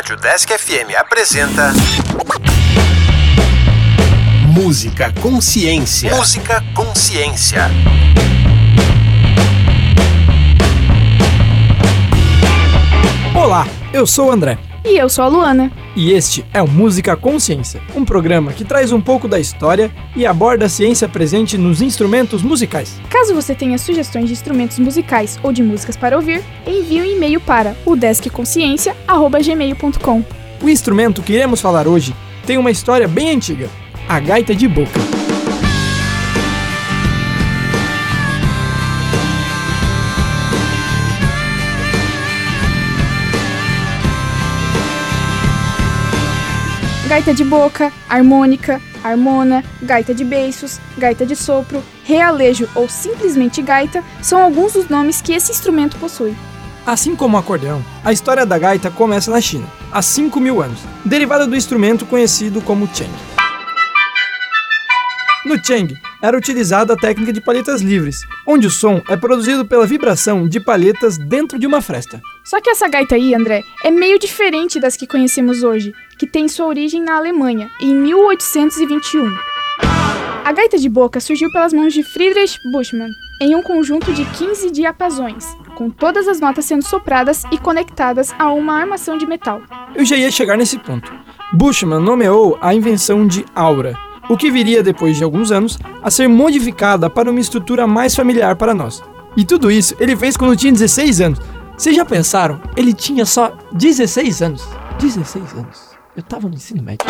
Rádio Desk FM apresenta. Música Consciência. Música Consciência. Olá, eu sou o André. E eu sou a Luana. E este é o Música Consciência, um programa que traz um pouco da história e aborda a ciência presente nos instrumentos musicais. Caso você tenha sugestões de instrumentos musicais ou de músicas para ouvir, envie um e-mail para o. O instrumento que iremos falar hoje tem uma história bem antiga: a gaita de boca. Gaita de boca, harmônica, harmona, gaita de beiços, gaita de sopro, realejo ou simplesmente gaita são alguns dos nomes que esse instrumento possui. Assim como o acordeão, a história da gaita começa na China, há 5 mil anos, derivada do instrumento conhecido como cheng. No cheng, era utilizada a técnica de palhetas livres, onde o som é produzido pela vibração de palhetas dentro de uma fresta. Só que essa gaita aí, André, é meio diferente das que conhecemos hoje, que tem sua origem na Alemanha, em 1821. A gaita de boca surgiu pelas mãos de Friedrich Buschmann, em um conjunto de 15 diapasões, com todas as notas sendo sopradas e conectadas a uma armação de metal. Eu já ia chegar nesse ponto. Buschmann nomeou a invenção de aura, o que viria depois de alguns anos a ser modificada para uma estrutura mais familiar para nós. E tudo isso ele fez quando tinha 16 anos. Vocês já pensaram? Ele tinha só 16 anos. 16 anos. Eu tava no ensino médio.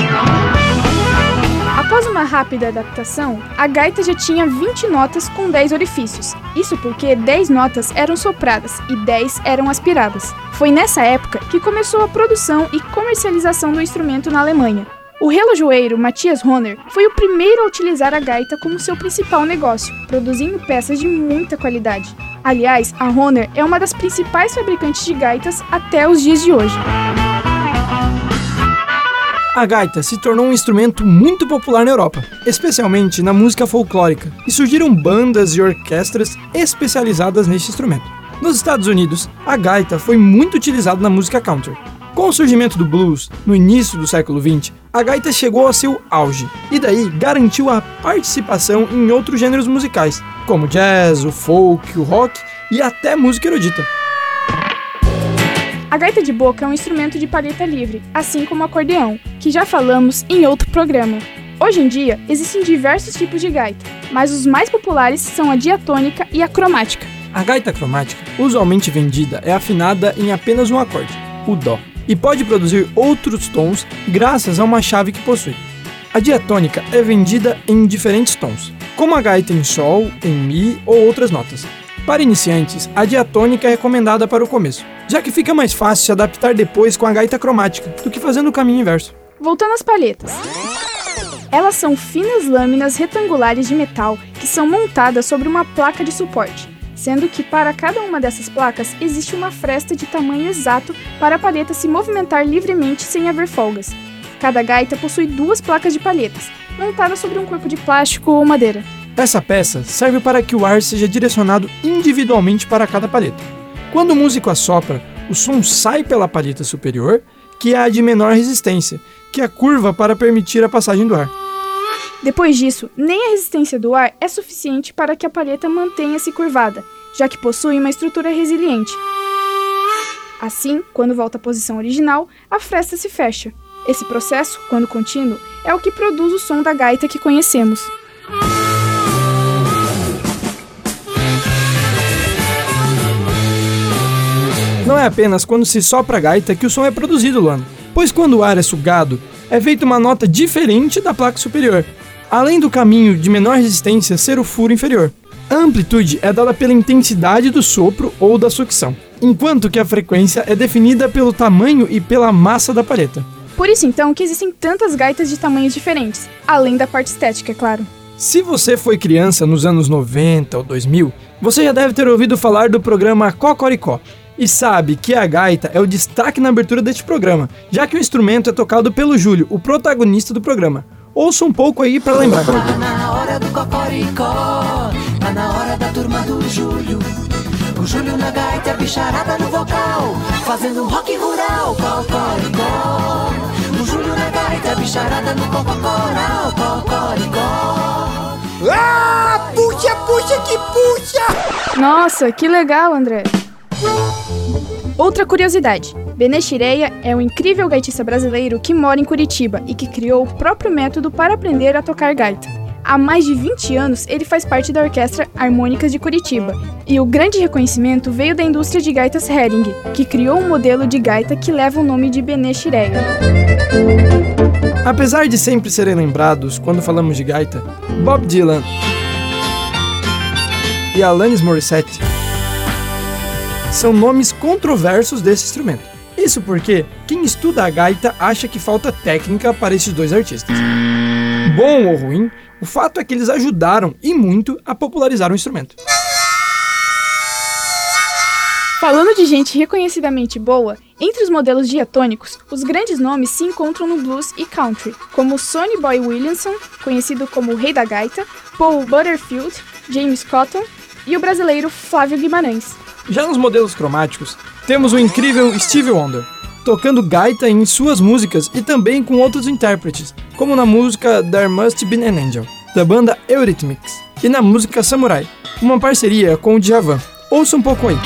Após uma rápida adaptação, a gaita já tinha 20 notas com 10 orifícios. Isso porque 10 notas eram sopradas e 10 eram aspiradas. Foi nessa época que começou a produção e comercialização do instrumento na Alemanha. O relojoeiro Matthias Honer foi o primeiro a utilizar a gaita como seu principal negócio, produzindo peças de muita qualidade. Aliás, a Honer é uma das principais fabricantes de gaitas até os dias de hoje. A gaita se tornou um instrumento muito popular na Europa, especialmente na música folclórica, e surgiram bandas e orquestras especializadas neste instrumento. Nos Estados Unidos, a gaita foi muito utilizada na música country, com o surgimento do blues no início do século XX, a gaita chegou a seu auge e daí garantiu a participação em outros gêneros musicais, como jazz, o folk, o rock e até música erudita. A gaita de boca é um instrumento de palheta livre, assim como o acordeão, que já falamos em outro programa. Hoje em dia, existem diversos tipos de gaita, mas os mais populares são a diatônica e a cromática. A gaita cromática, usualmente vendida, é afinada em apenas um acorde, o Dó e pode produzir outros tons graças a uma chave que possui. A diatônica é vendida em diferentes tons, como a gaita em Sol, em Mi ou outras notas. Para iniciantes, a diatônica é recomendada para o começo, já que fica mais fácil se adaptar depois com a gaita cromática do que fazendo o caminho inverso. Voltando às palhetas. Elas são finas lâminas retangulares de metal que são montadas sobre uma placa de suporte sendo que para cada uma dessas placas existe uma fresta de tamanho exato para a palheta se movimentar livremente sem haver folgas. Cada gaita possui duas placas de palhetas, montadas sobre um corpo de plástico ou madeira. Essa peça serve para que o ar seja direcionado individualmente para cada palheta. Quando o músico assopra, o som sai pela palheta superior, que é a de menor resistência, que é a curva para permitir a passagem do ar. Depois disso, nem a resistência do ar é suficiente para que a palheta mantenha-se curvada, já que possui uma estrutura resiliente. Assim, quando volta à posição original, a fresta se fecha. Esse processo, quando contínuo, é o que produz o som da gaita que conhecemos. Não é apenas quando se sopra a gaita que o som é produzido, Luana, pois quando o ar é sugado, é feita uma nota diferente da placa superior, além do caminho de menor resistência ser o furo inferior. A amplitude é dada pela intensidade do sopro ou da sucção, enquanto que a frequência é definida pelo tamanho e pela massa da palheta. Por isso então que existem tantas gaitas de tamanhos diferentes, além da parte estética, é claro. Se você foi criança nos anos 90 ou 2000, você já deve ter ouvido falar do programa Cocoricó, e sabe que a gaita é o destaque na abertura deste programa, já que o instrumento é tocado pelo Júlio, o protagonista do programa. Ouça um pouco aí para lembrar. Tá na hora do cocoricó, tá na hora da turma do Júlio. O Júlio na gaita, bicharada no vocal, fazendo rock rural, cocoricó. O Júlio na gaita, bicharada no cocoricó, cocoricó. Ah, puxa, puxa que puxa! Nossa, que legal, André. Outra curiosidade: Benê Chireia é um incrível gaitista brasileiro que mora em Curitiba e que criou o próprio método para aprender a tocar gaita. Há mais de 20 anos, ele faz parte da Orquestra Harmônicas de Curitiba, e o grande reconhecimento veio da indústria de gaitas Hering, que criou um modelo de gaita que leva o nome de Benê Chireia. Apesar de sempre serem lembrados quando falamos de gaita, Bob Dylan e Alanis Morissette são nomes controversos desse instrumento. Isso porque quem estuda a gaita acha que falta técnica para esses dois artistas. Bom ou ruim, o fato é que eles ajudaram e muito a popularizar o instrumento. Falando de gente reconhecidamente boa, entre os modelos diatônicos, os grandes nomes se encontram no blues e country, como Sonny Boy Williamson, conhecido como o Rei da Gaita, Paul Butterfield, James Cotton e o brasileiro Flávio Guimarães. Já nos modelos cromáticos, temos o incrível Stevie Wonder, tocando gaita em suas músicas e também com outros intérpretes, como na música There Must Be an Angel, da banda Eurythmics, e na música Samurai, uma parceria com o Djavan. Ouça um pouco aí.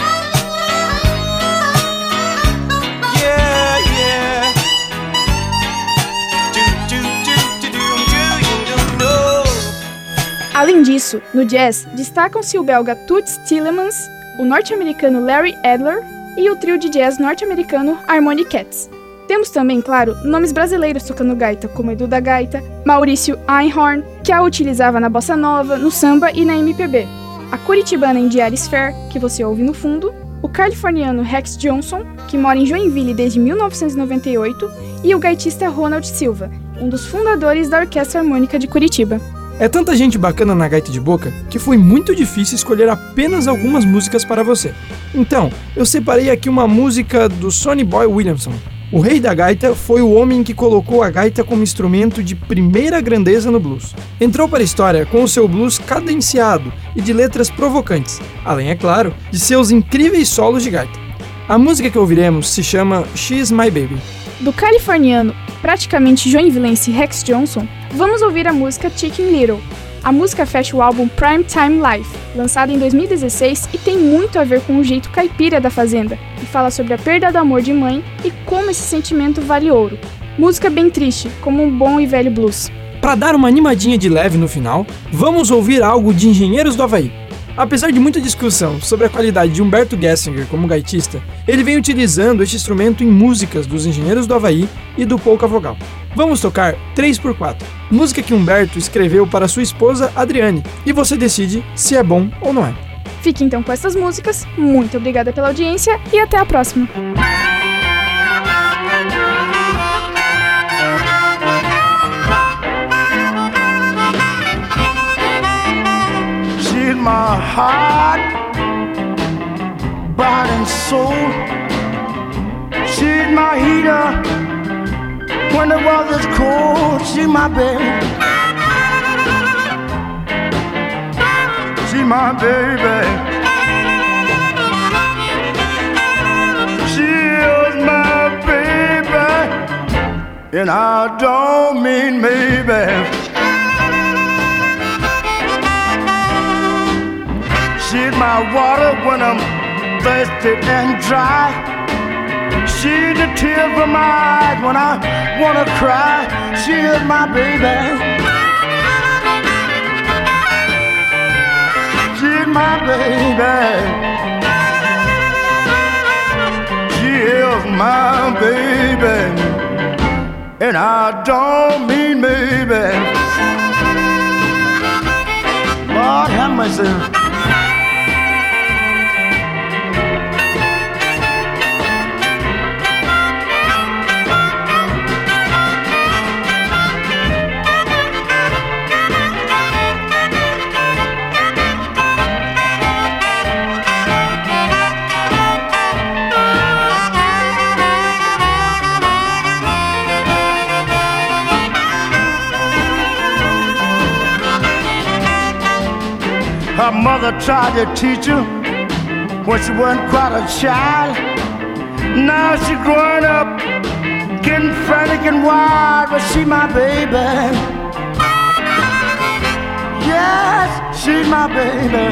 Além disso, no jazz, destacam-se o belga Toots Tillemans, o norte-americano Larry Adler e o trio de jazz norte-americano Harmony Cats. Temos também, claro, nomes brasileiros tocando gaita, como Edu da Gaita, Maurício Einhorn, que a utilizava na bossa nova, no samba e na MPB, a curitibana Indiara Fair, que você ouve no fundo, o californiano Rex Johnson, que mora em Joinville desde 1998, e o gaitista Ronald Silva, um dos fundadores da Orquestra Harmônica de Curitiba. É tanta gente bacana na gaita de boca que foi muito difícil escolher apenas algumas músicas para você. Então, eu separei aqui uma música do Sonny Boy Williamson. O rei da gaita foi o homem que colocou a gaita como instrumento de primeira grandeza no blues. Entrou para a história com o seu blues cadenciado e de letras provocantes, além, é claro, de seus incríveis solos de gaita. A música que ouviremos se chama She's My Baby. Do californiano, praticamente joinvilense Rex Johnson, vamos ouvir a música Chicken Little. A música fecha o álbum Prime Time Life, lançado em 2016 e tem muito a ver com o jeito caipira da fazenda, e fala sobre a perda do amor de mãe e como esse sentimento vale ouro. Música bem triste, como um bom e velho blues. Para dar uma animadinha de leve no final, vamos ouvir algo de Engenheiros do Havaí. Apesar de muita discussão sobre a qualidade de Humberto Gessinger como gaitista, ele vem utilizando este instrumento em músicas dos Engenheiros do Havaí e do Polka Vogal. Vamos tocar 3x4, música que Humberto escreveu para sua esposa Adriane, e você decide se é bom ou não é. Fique então com essas músicas, muito obrigada pela audiência e até a próxima! My heart, body and soul. She's my heater when the weather's cold. She's my baby. She's my baby. She is my baby, and I don't mean maybe. My water when I'm thirsty and dry. She's the tear from my eyes when I wanna cry. She is my baby. She's my baby. She is my baby. And I don't mean maybe. Lord have mercy. Her mother tried to teach her when she wasn't quite a child. Now she's growing up, getting frantic and wild, but she my baby. Yes, she's my baby.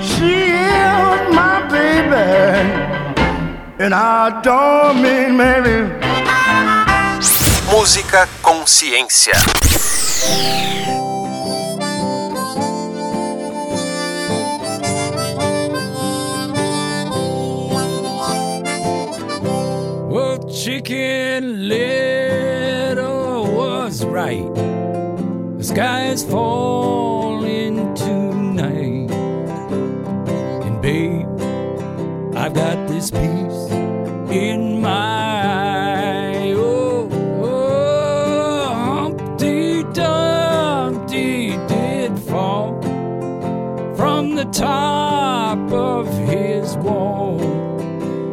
She is my baby. And I don't mean maybe. Música Consciência. Well, Chicken Little was right. The sky is falling. wall.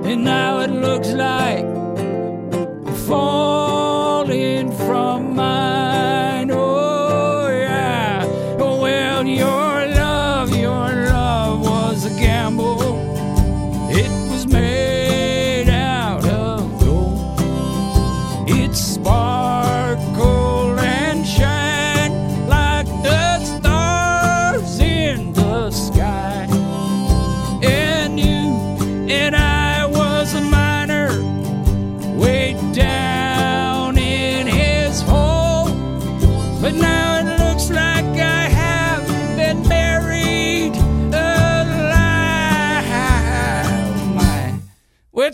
And now it looks like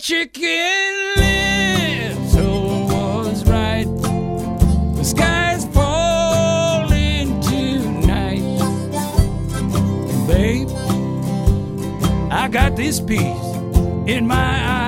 chicken little was right. The sky's falling tonight. And babe, I got this piece in my eye.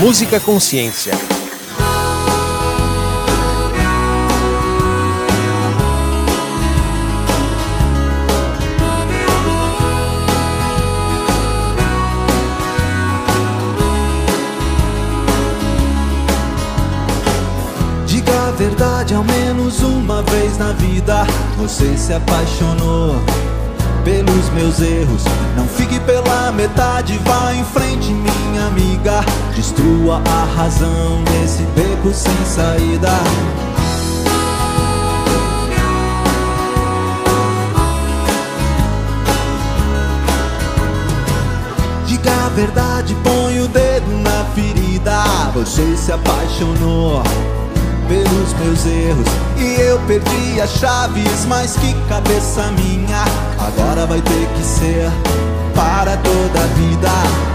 Música Consciência. Diga a verdade ao menos uma vez na vida. Você se apaixonou pelos meus erros. Não fique pela metade, vá em frente, minha amiga. Destrua a razão desse beco sem saída. Diga a verdade, põe o dedo na ferida. Você se apaixonou pelos meus erros e eu perdi as chaves, mas que cabeça minha. Agora vai ter que ser para toda a vida.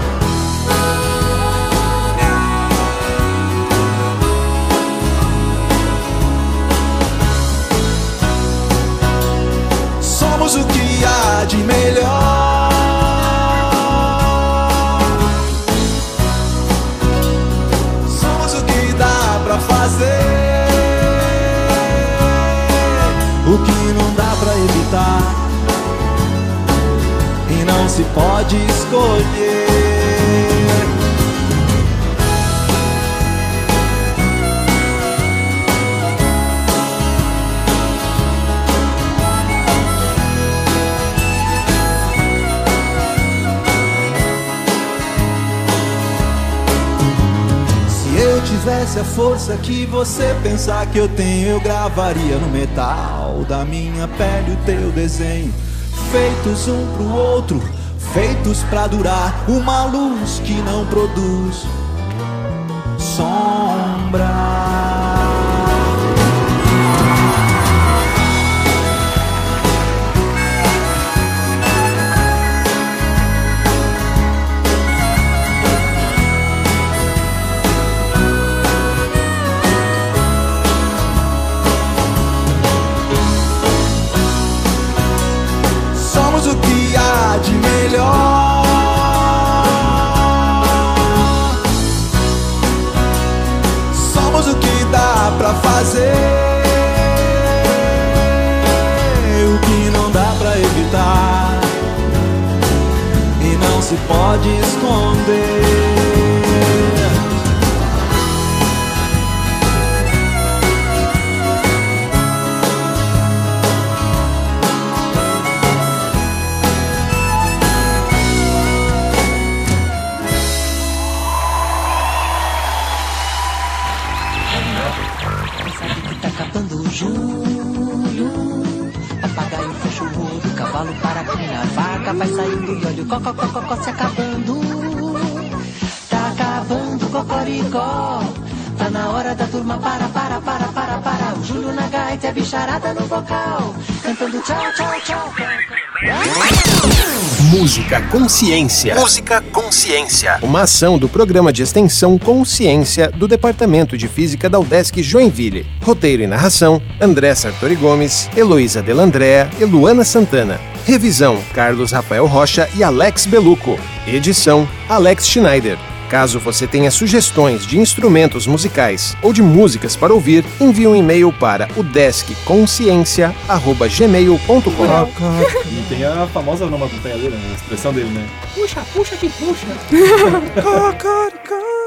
Eu tivesse a força que você pensar que eu tenho, eu gravaria no metal da minha pele o teu desenho. Feitos um pro outro, feitos pra durar, uma luz que não produz sombra. Cocó, cocó, cocó se acabando. Tá acabando o cocoricó. Tá na hora da turma para, para, para, para, para. O Júlio na gaita e a bicharada no vocal. Cantando tchau, tchau, tchau. Música Consciência. Música Consciência. Uma ação do programa de extensão Consciência do Departamento de Física da UDESC Joinville. Roteiro e narração: André Sartori Gomes, Heloísa Delandrea e Luana Santana. Revisão: Carlos Rafael Rocha e Alex Beluco. Edição: Alex Schneider. Caso você tenha sugestões de instrumentos musicais ou de músicas para ouvir, envie um e-mail para o deskconsciência@gmail.com. E tem a famosa onomatopeia dele, né? a expressão dele, né? Puxa, puxa que puxa.